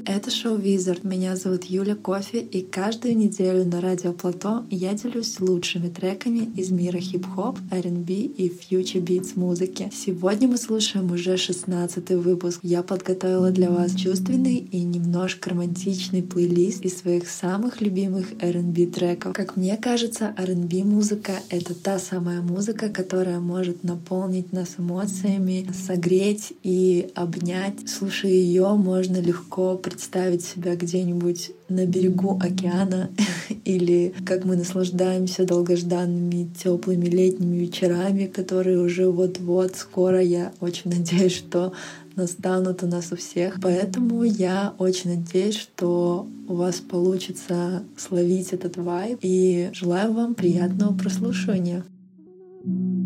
Привет, это шоу Wizard. Меня зовут Юля Кофе, и каждую неделю на Радио Плато я делюсь лучшими треками из мира хип-хоп, R&B и future beats музыки. Сегодня мы слушаем уже 16 выпуск. Я подготовила для вас чувственный и немножко романтичный плейлист из своих самых любимых R&B треков. Как мне кажется, R&B музыка — это та самая музыка, которая может наполнить нас эмоциями, согреть и обнять. Слушая ее, можно легко представить себя где-нибудь на берегу океана или как мы наслаждаемся долгожданными теплыми летними вечерами, которые уже вот-вот скоро, я очень надеюсь, что настанут у нас у всех. Поэтому я очень надеюсь, что у вас получится словить этот вайб и желаю вам приятного прослушивания. thought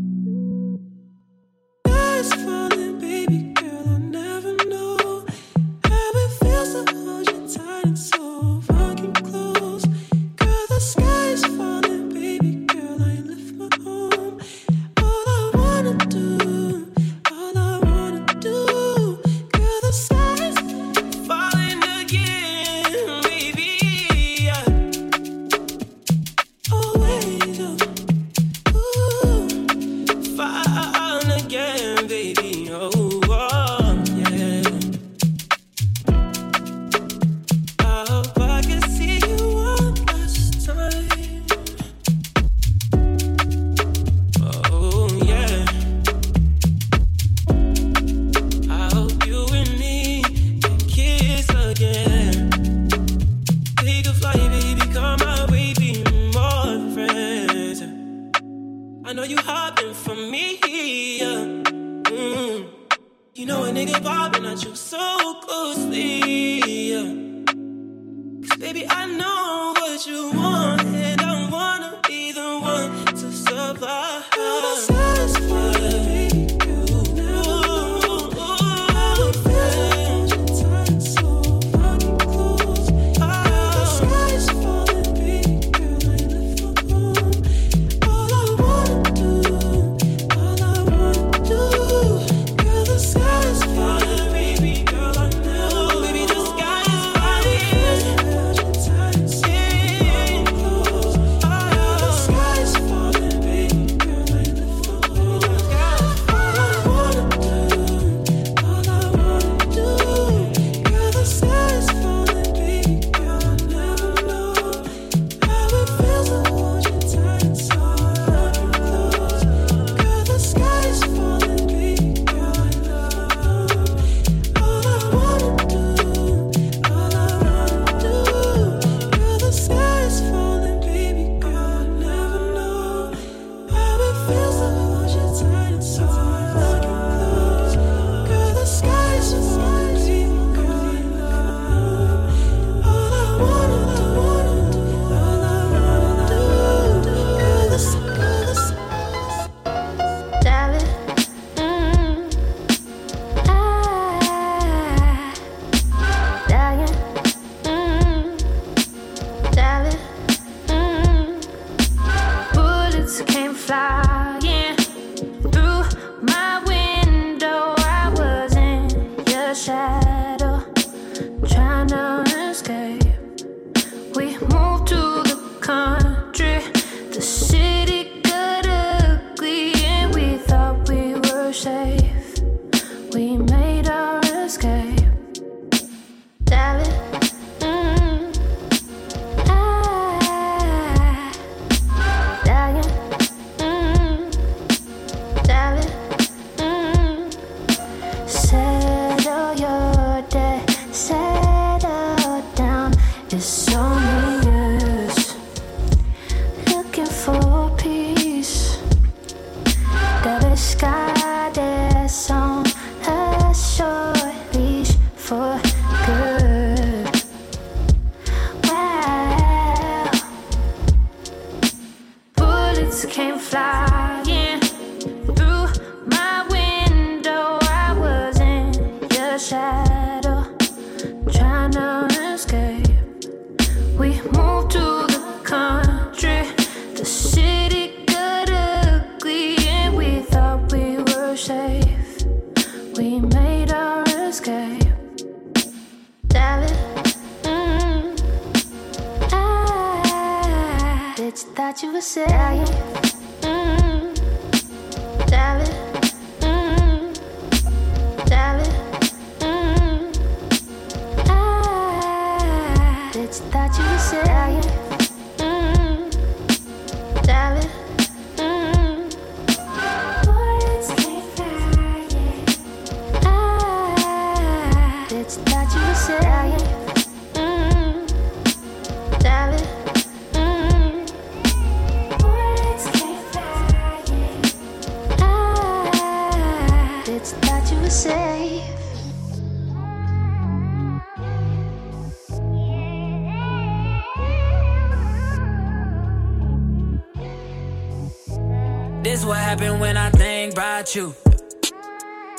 you.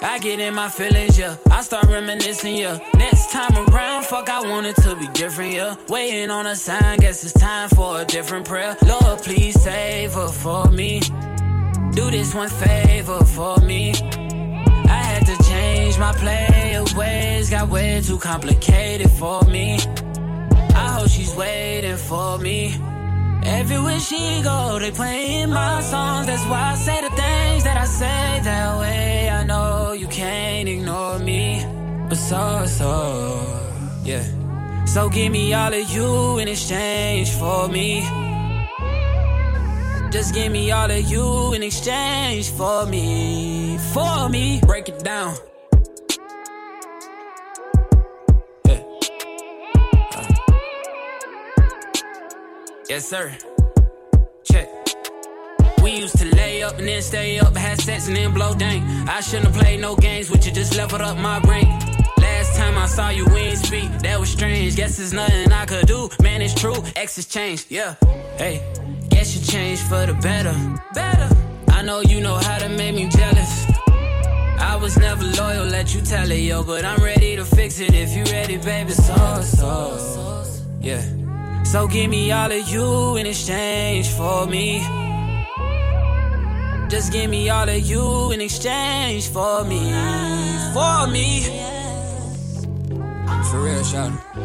I get in my feelings, yeah. I start reminiscing, yeah. Next time around, fuck, I want it to be different, yeah. Waiting on a sign, guess it's time for a different prayer. Lord, please save her for me. Do this one favor for me. I had to change my play of ways, got way too complicated for me. I hope she's waiting for me. Everywhere she go, they playing my songs. That's why I say the things that I say that way. I know you can't ignore me, but so so yeah. So give me all of you in exchange for me. Just give me all of you in exchange for me, for me. Break it down. Yes, sir. Check. We used to lay up and then stay up, have sex and then blow dang. I shouldn't have played no games with you, just leveled up my brain. Last time I saw you, we ain't speak. That was strange. Guess there's nothing I could do. Man, it's true. X has changed. Yeah. Hey, guess you changed for the better. Better. I know you know how to make me jealous. I was never loyal, let you tell it, yo. But I'm ready to fix it if you ready, baby. So, so. Yeah. So give me all of you in exchange for me. Just give me all of you in exchange for me. For me. For real, shout.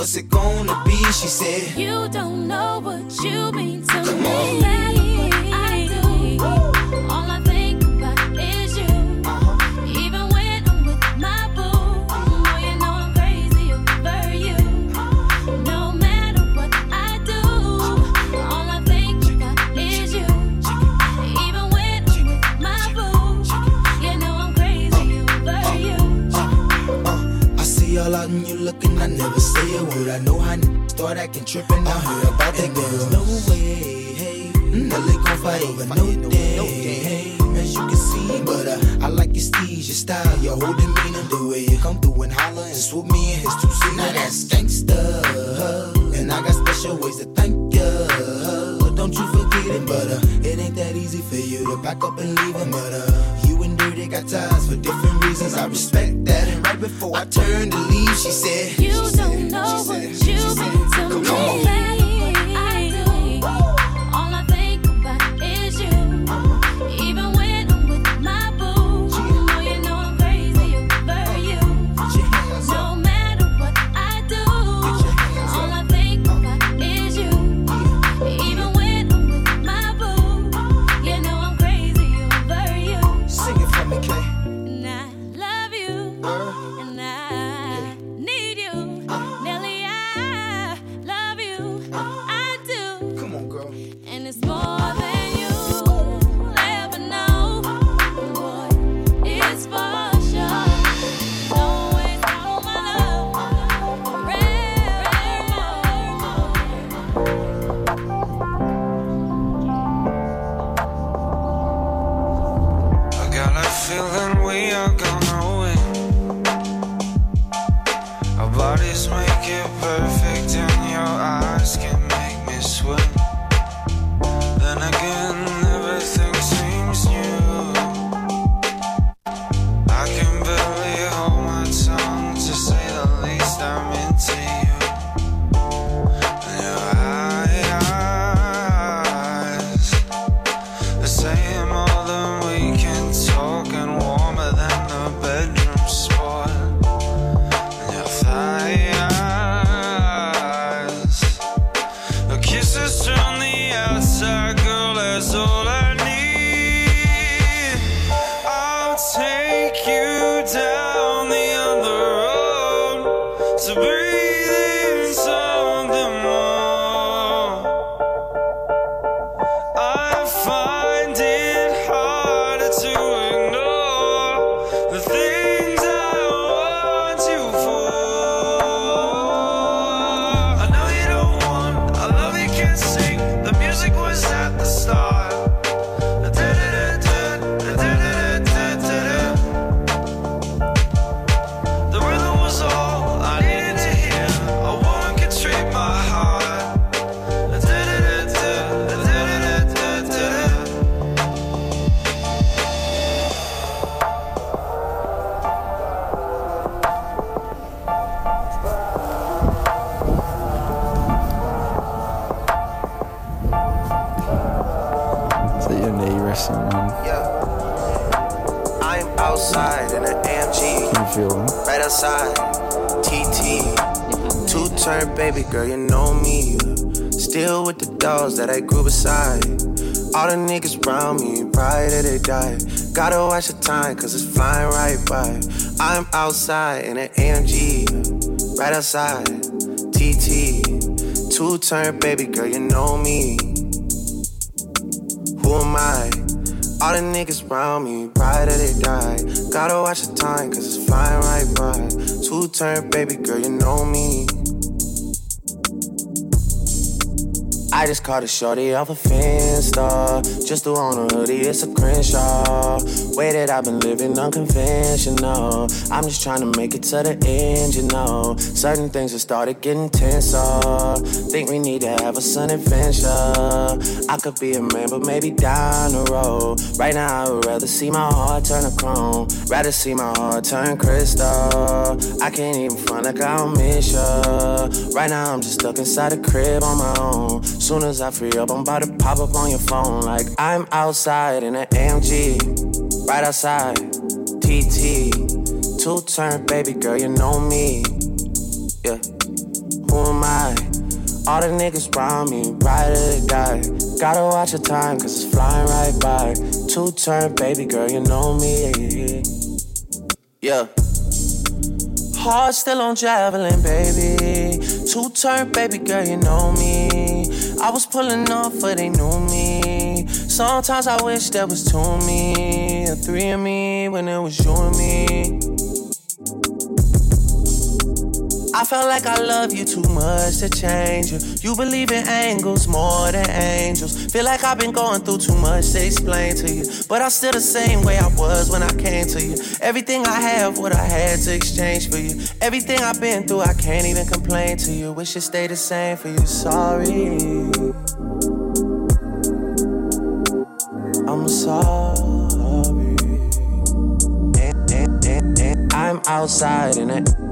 Tell me, mom, what's it gonna be? She said, You don't know what you mean to Come me. on. perfect me, right they die. Gotta watch the time, cause it's flying right by. I'm outside in an AMG. Right outside. TT. Two turn baby girl, you know me. Who am I? All the niggas around me, right that they die. Gotta watch the time, cause it's flying right by. Two turn baby girl, you know me. I just caught a shorty off a Finsta. Just threw on a hoodie, it's a Crenshaw. Way that I've been living unconventional. I'm just trying to make it to the end, you know. Certain things have started getting tenser. Think we need to have a sun adventure. I could be a man, but maybe down the road. Right now, I would rather see my heart turn to chrome. Rather see my heart turn crystal. I can't even front like I don't miss ya. Right now, I'm just stuck inside the crib on my own. Soon as I free up, I'm about to pop up on your phone. Like I'm outside in an AMG, right outside. TT, two turn baby girl, you know me. Yeah, who am I? All the niggas around me, ride or die. Gotta watch the time, cause it's flying right by. Two turn baby girl, you know me. Yeah. Heart still on javelin, baby. Two turn baby girl, you know me. I was pulling off, but they knew me. Sometimes I wish there was two of me, or three of me, when it was you and me. I felt like I love you too much to change you. You believe in angles more than angels. Feel like I've been going through too much to explain to you. But I'm still the same way I was when I came to you. Everything I have, what I had to exchange for you. Everything I've been through, I can't even complain to you. Wish it stayed the same for you. Sorry. I'm sorry. And, and, and I'm outside in it.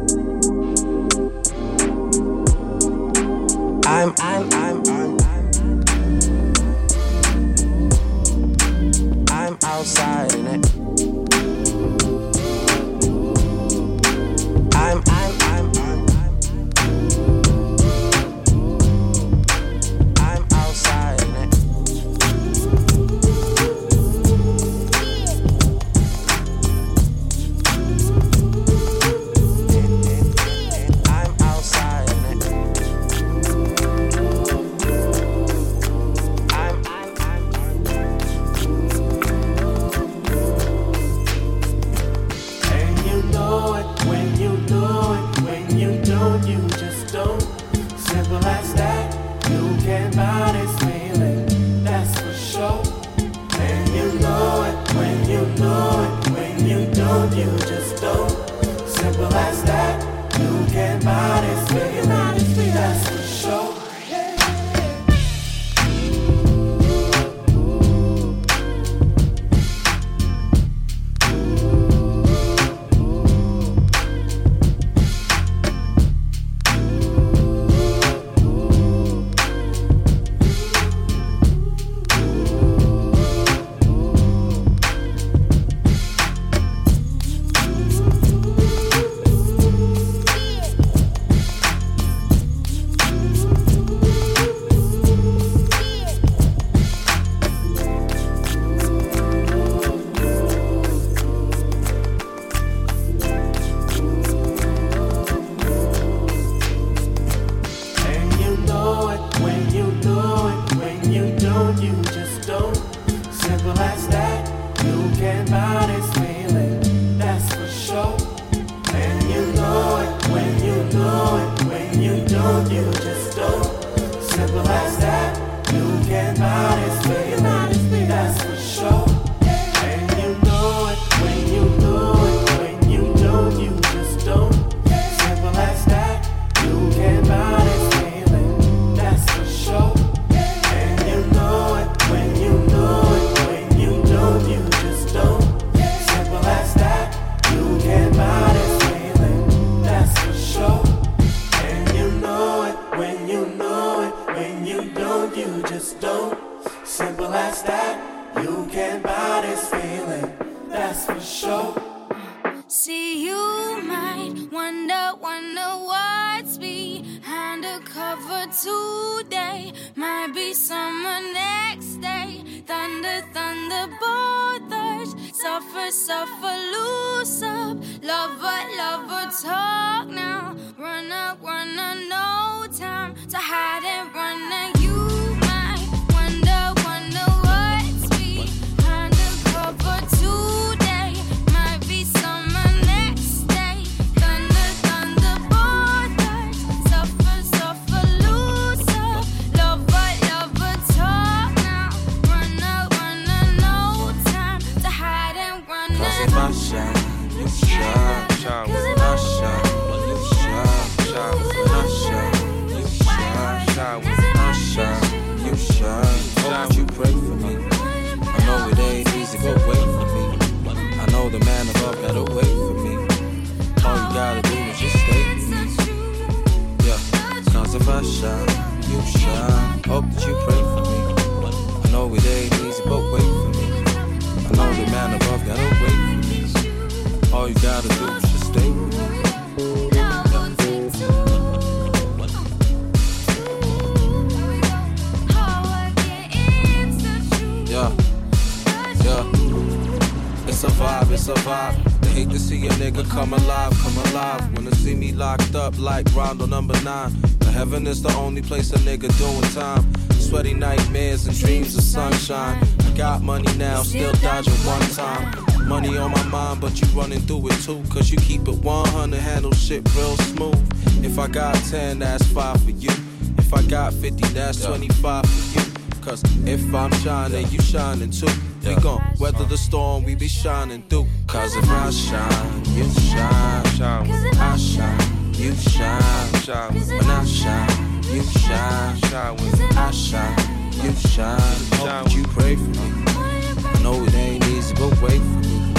Is the only place a nigga doing time. Sweaty nightmares and dreams of sunshine. I got money now, still dodging one time. Money on my mind, but you running through it too. Cause you keep it 100, handle shit real smooth. If I got 10, that's 5 for you. If I got 50, that's 25 for you. Cause if I'm shining, you shining too. We gon' weather the storm, we be shining through. Cause if I shine, you shine. Shine when I shine, you shine. Shine when I shine, you shine. Shine when I shine, you shine. Hope you pray for me. I know it ain't easy, but wait for me.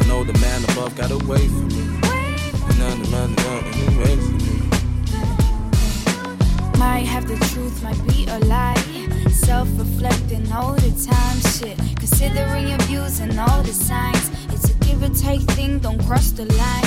I know the man above gotta wait for me. And none of man above wait for me. Might have the truth, might be a lie. Self reflecting all the time, shit. Considering your views and all the signs. It's a give or take thing, don't cross the line.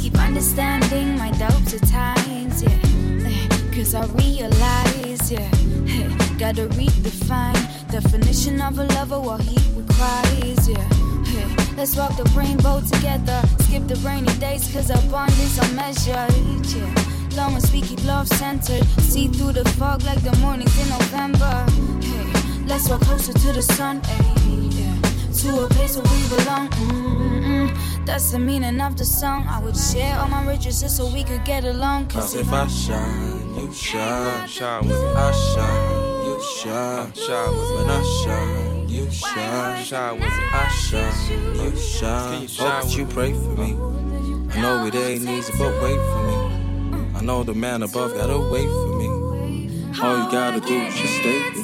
Keep understanding my doubts at times, yeah. Eh, Cause I realize, yeah. eh, Gotta redefine the definition of a lover, what he requires, yeah. eh. Let's walk the rainbow together. Skip the rainy days, cause our bond is unmeasured, yeah. Long as we keep love centered. See through the fog like the mornings in November. Hey, let's walk closer to the sun. Hey, yeah. To a place where we belong. Mm-mm-mm. That's the meaning of the song. I would share all my riches just so we could get along. Cause if I shine, you shine. Shine when I shine, you shine. Shine with when I shine, you shine. Shine when I shine, you shine. Hope that you pray for me. I know it ain't easy, but wait for me. I know the man above gotta wait for me. All you gotta do is just stay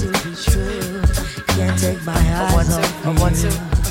to be true. Can't take my eyes off of you.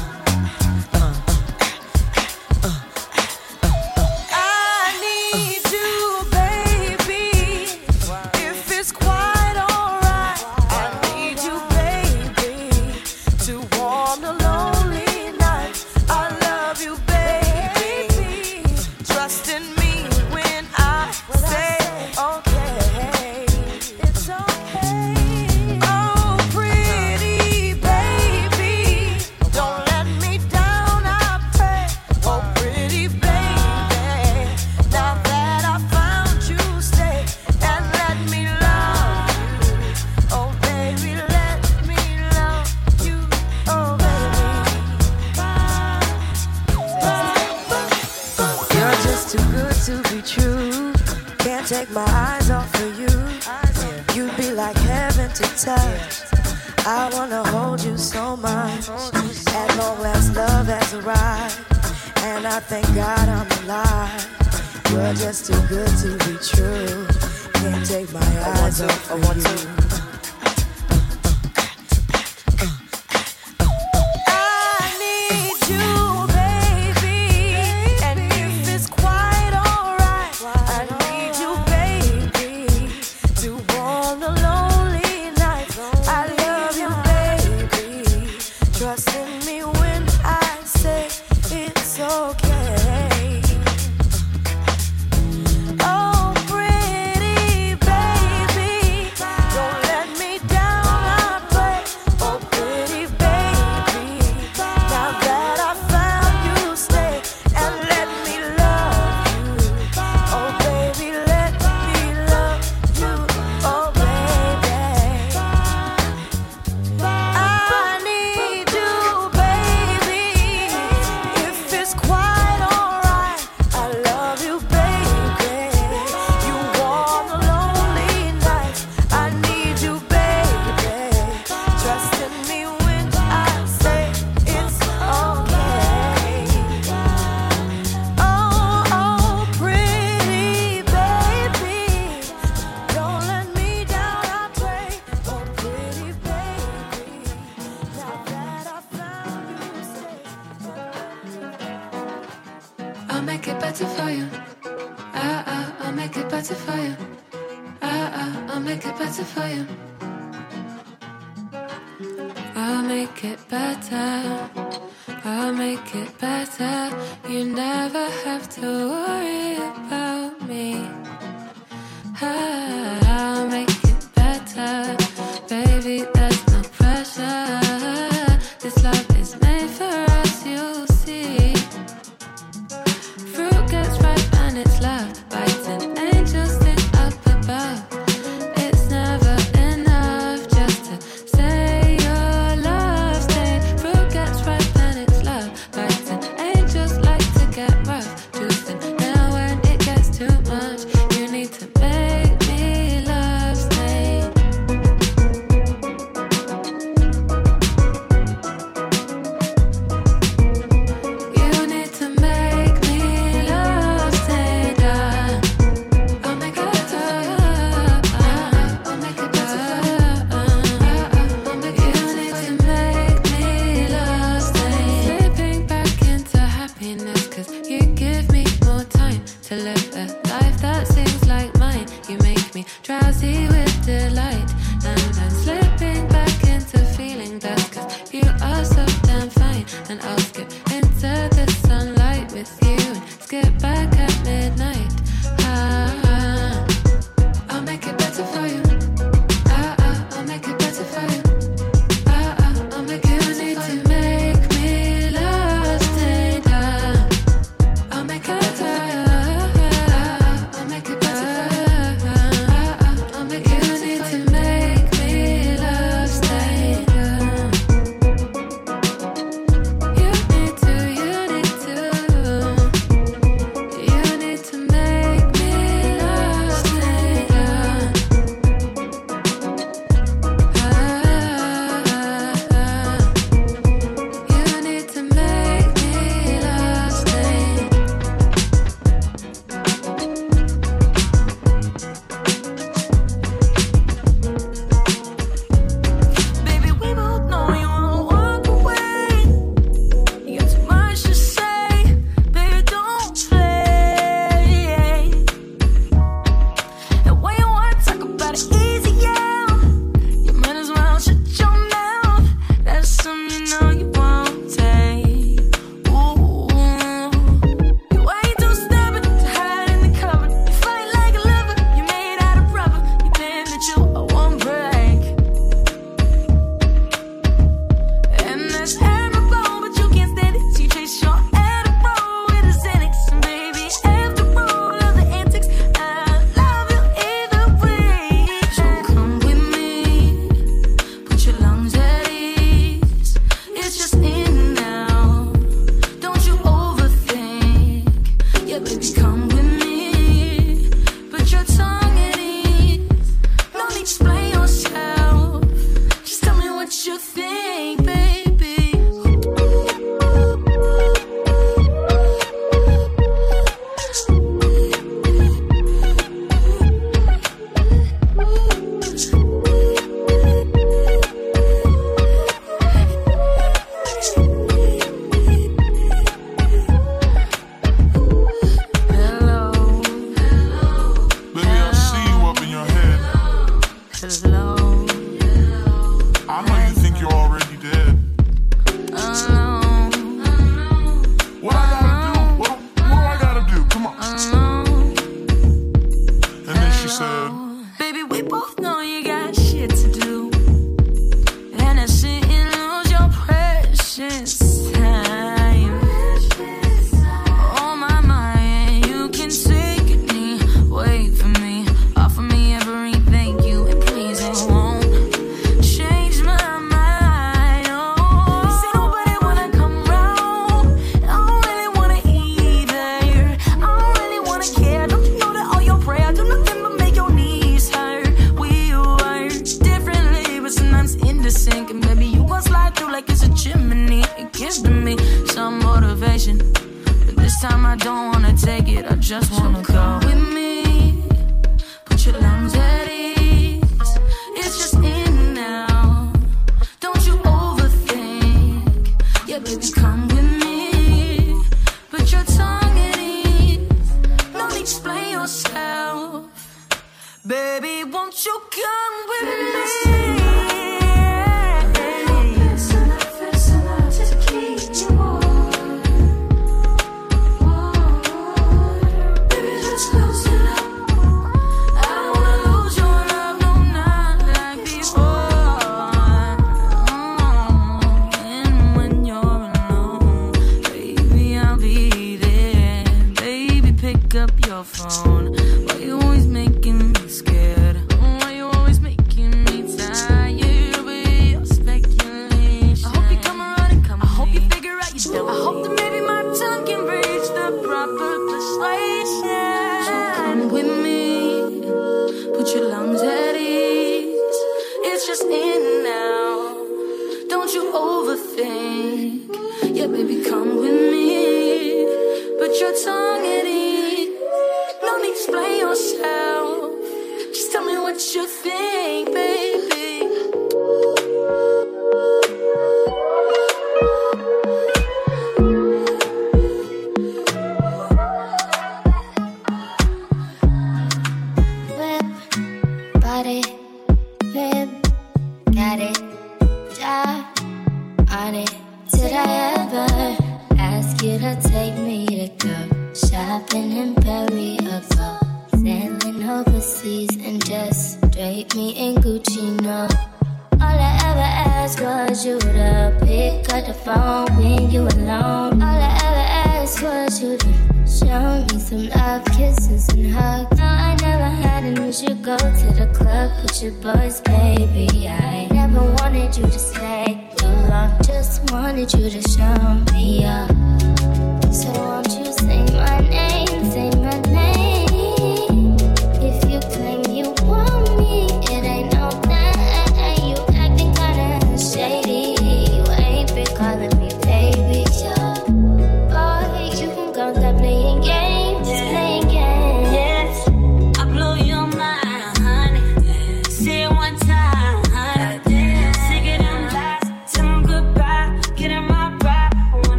Put your boys, baby. I never wanted you to stay too long, just wanted you to show me up.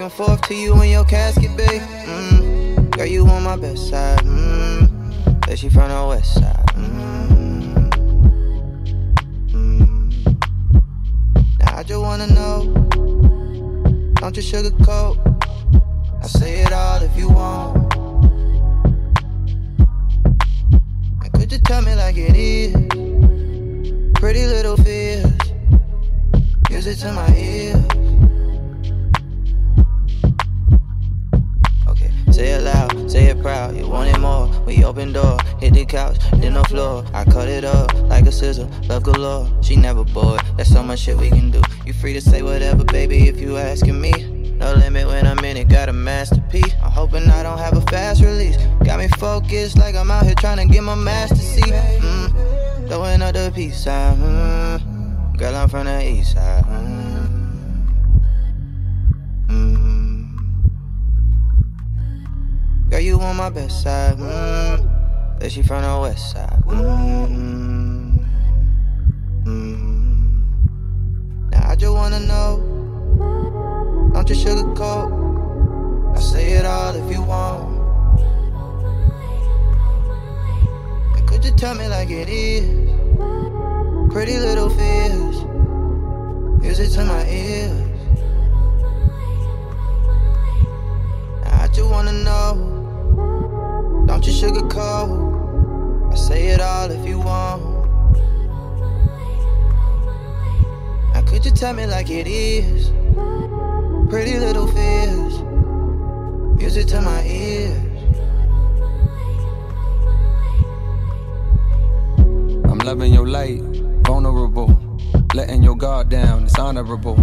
back and forth to you in your casket, babe. Mm. Girl, you on my best side. Mm. That she found out. She from the west side. Mm. Mm. Now I just wanna know. Don't you sugarcoat. I say it all if you want. And could you tell me like it is? Pretty little fears. Music to my ears. I just wanna know. Don't you sugarcoat. I say it all if you want. Now could you tell me like it is? Pretty little fears. Music to my ears. I'm loving your light, vulnerable. Letting your guard down, it's honorable.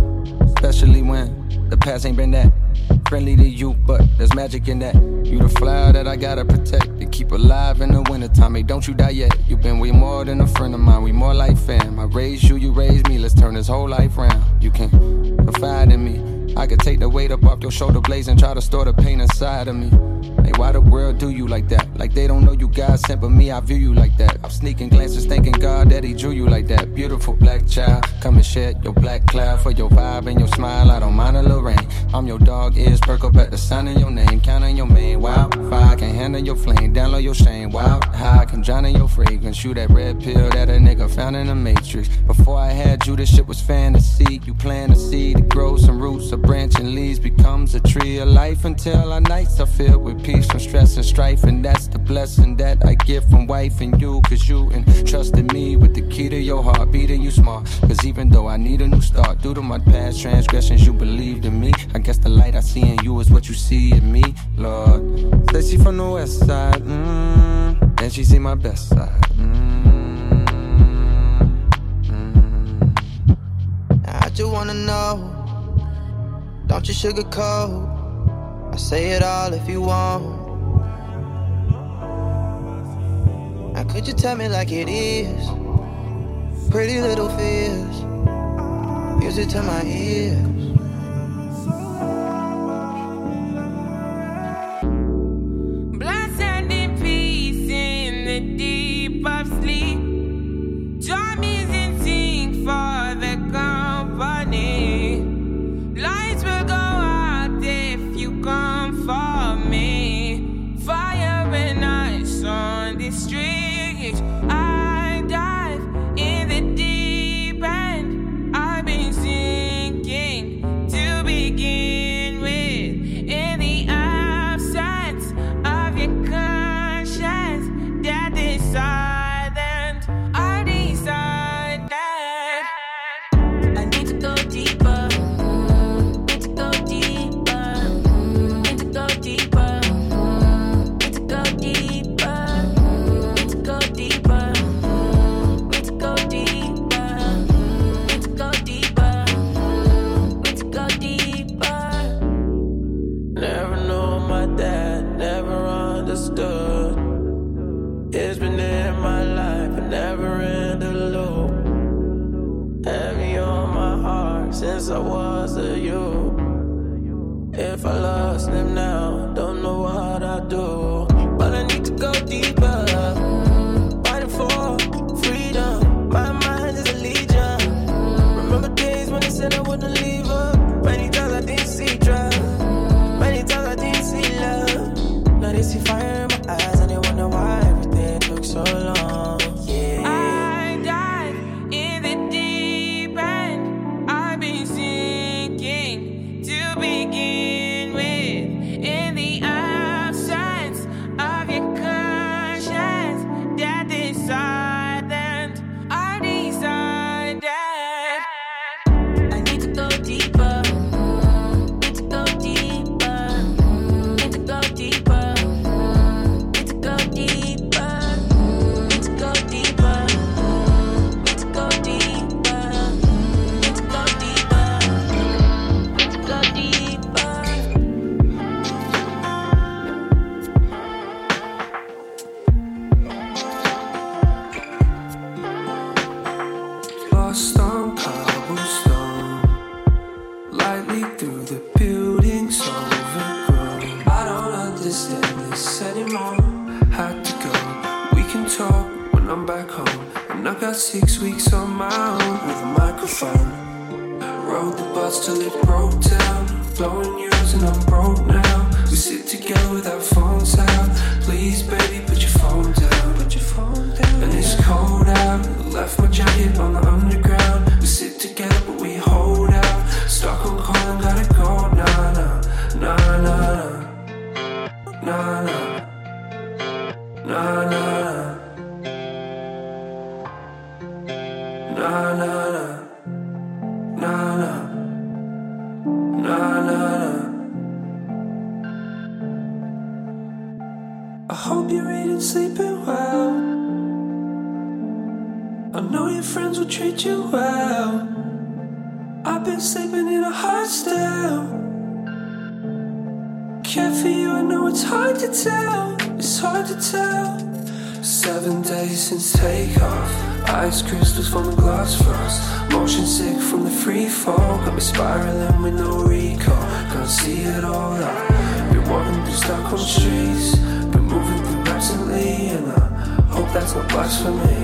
Especially when the past ain't been that friendly to you, but there's magic in that. You the flower that I gotta protect keep alive in the wintertime. Hey, don't you die yet. You've been way more than a friend of mine. We more like fam. I raised you, you raised me. Let's turn this whole life round. You can confide in me. I could take the weight up off your shoulder blades and try to store the pain inside of me. Hey, why the world do you like that? Like they don't know you God sent, but me, I view you like that. I'm sneaking glances, thanking God that He drew you like that. Beautiful black child, come and shed your black cloud for your vibe and your smile. I don't mind a little rain. I'm your dog, ears perk up at the sound of your name. Counting your main wild fire, can handle your flame, download your shame. Wild high, can drown in your fragrance. You that red pill that a nigga found in the matrix. Before I had you, this shit was fantasy. You plant a seed, it grows some roots, a branch and leaves becomes a tree of life until our nights are filled with peace from stress and strife. And that's the blessing that I get from wife and you, cause you entrusted me with the key to your heart, beating you smart. Cause even though I need a new start, due to my past transgressions, you believed in me. I guess the light I see in you is what you see in me, Lord. Say she from the west side, mm, and she see my best side. Mm, I just wanna know. Don't you sugarcoat. Say it all if you want. Now could you tell me like it is? Pretty little fears. Music to my ears. I hope you're eating, sleeping well. I know your friends will treat you well. I've been sleeping in a hostel. Care for you, I know it's hard to tell. It's hard to tell. Seven days since takeoff. Ice crystals from the glass frost. Motion sick from the free fall. Got me spiraling with no recall. Can't see it all out. Been walking through Stockholm streets. Been moving through recently, and I hope that's what works for me.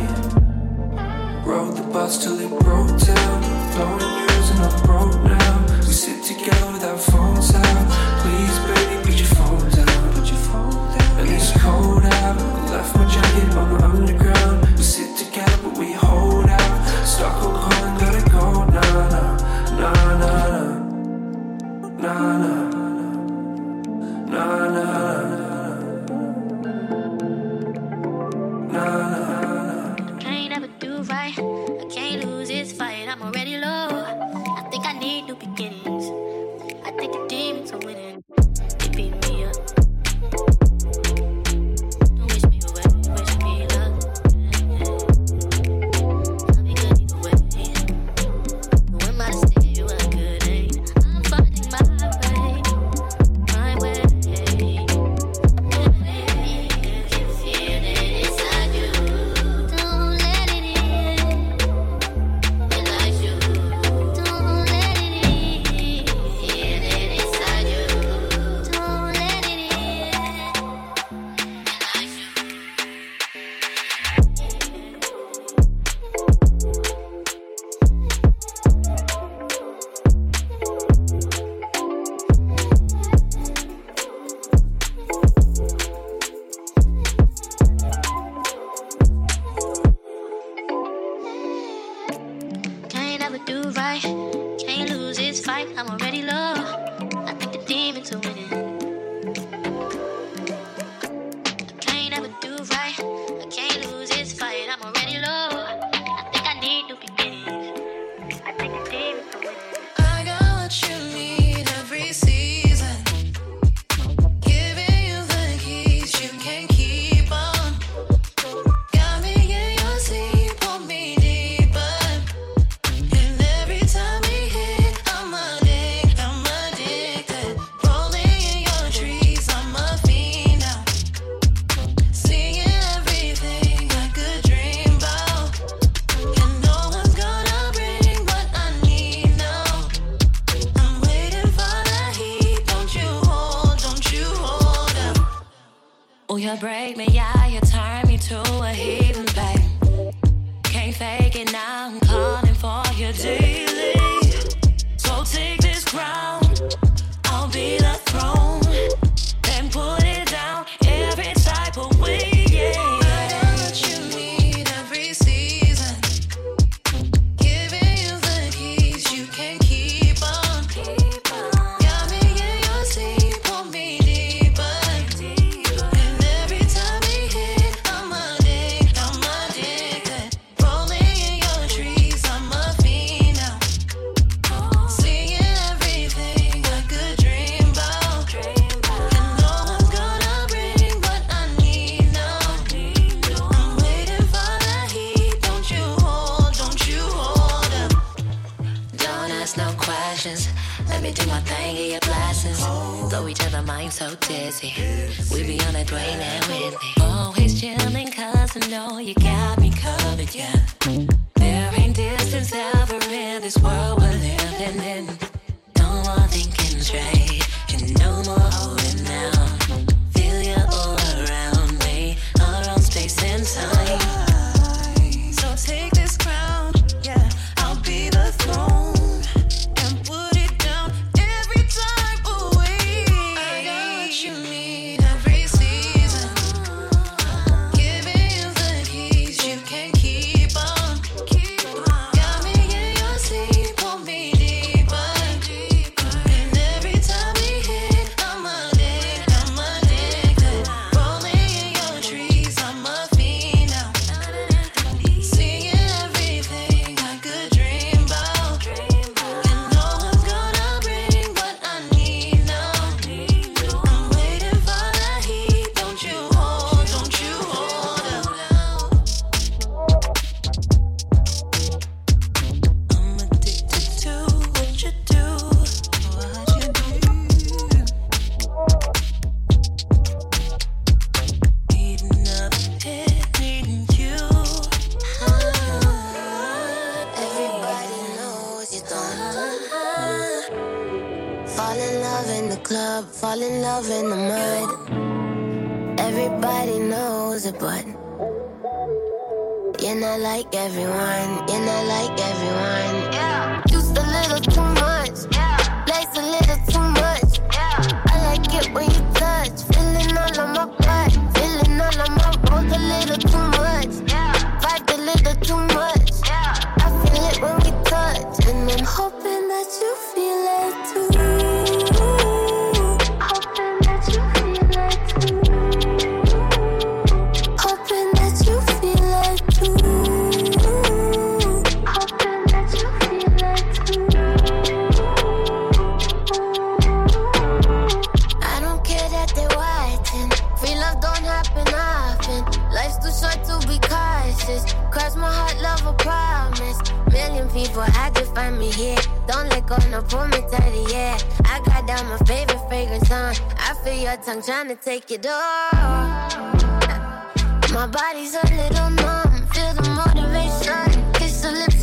Rode the bus till it broke down. Blowing years and I'm broke now. We sit together with our phones out. Please, baby, put your phone down. Put your phone down. And it's cold out. I left my jacket on the underground. We sit together, but we hold out. Stuck on calling, gotta go. Nah, nah, nah, nah, nah, nah. nah. Blow each other minds so dizzy. We be on a drain and with me. Always chilling, cause I know you got me covered, yeah. There ain't distance ever in this world we're living in. No more thinking straight, and no more holding. everyone. You're not like everyone. Yeah. gonna pull me tighter, yeah. I got down my favorite fragrance on. I feel your tongue trying to take it off. My body's a little numb, feel the motivation. Kiss the lips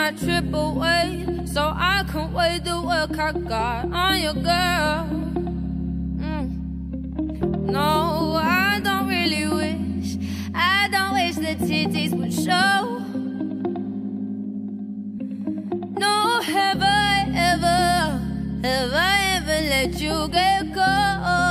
my trip away so I can weigh the work I got on your girl. Mm. No, I don't really wish. I don't wish the titties would show. No, have I ever, have I ever let you get caught?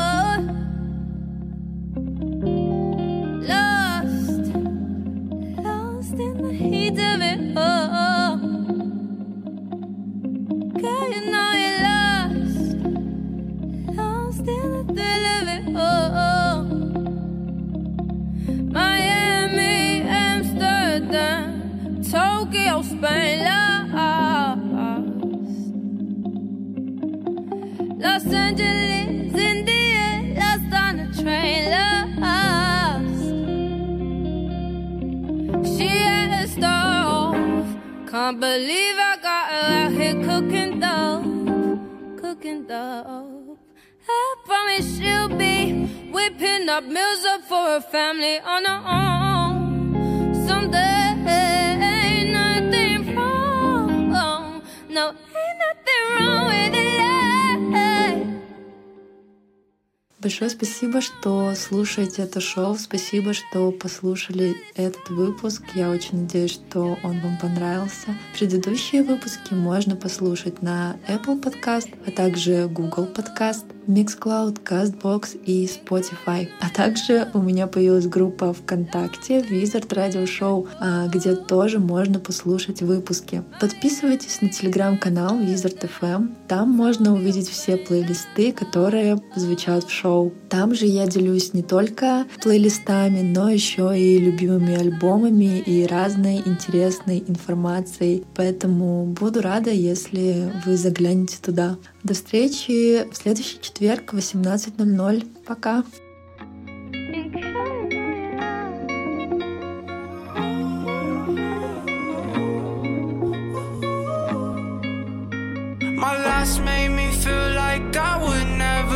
Tokyo, Spain, lost. Los Angeles, India, lost on a train, lost. She had a stove, can't believe I got her out here cooking dope, cooking dope. I promise she'll be whipping up meals up for her family on her own. Someday, No, ain't nothing wrong Большое спасибо, что слушаете это шоу. Спасибо, что послушали этот выпуск. Я очень надеюсь, что он вам понравился. Предыдущие выпуски можно послушать на Apple Podcast, а также Google Podcast, Mixcloud, CastBox и Spotify. А также у меня появилась группа ВКонтакте Wizard Radio Show, а, где тоже можно послушать выпуски. Подписывайтесь на телеграм-канал Wizard FM. Там можно увидеть все плейлисты, которые звучат в шоу. Там же я делюсь не только плейлистами, но еще и любимыми альбомами и разной интересной информацией. Поэтому буду рада, если вы заглянете туда. До встречи в следующий четверг в 18.00. Пока! My last made me feel like I would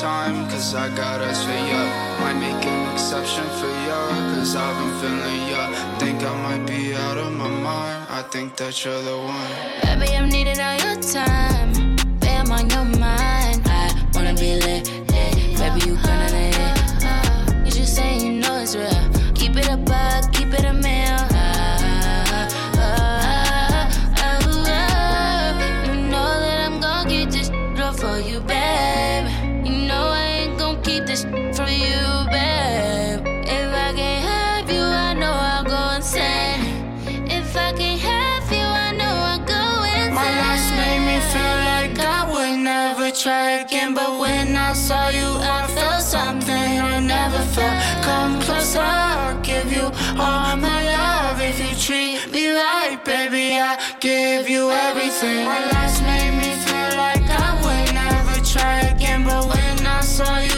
time, cause I got us for ya. Might make an exception for ya, cause I've been feeling ya. Think I might be out of my mind, I think that you're the one. Baby, I'm needing all your time. Baby, I'm on your mind. I wanna be lit, lit. Baby, you gonna lit. Uh, you just saying you know it's real. Keep it a buck. baby, I give you everything. My last made me feel like I would never try again, but when I saw you.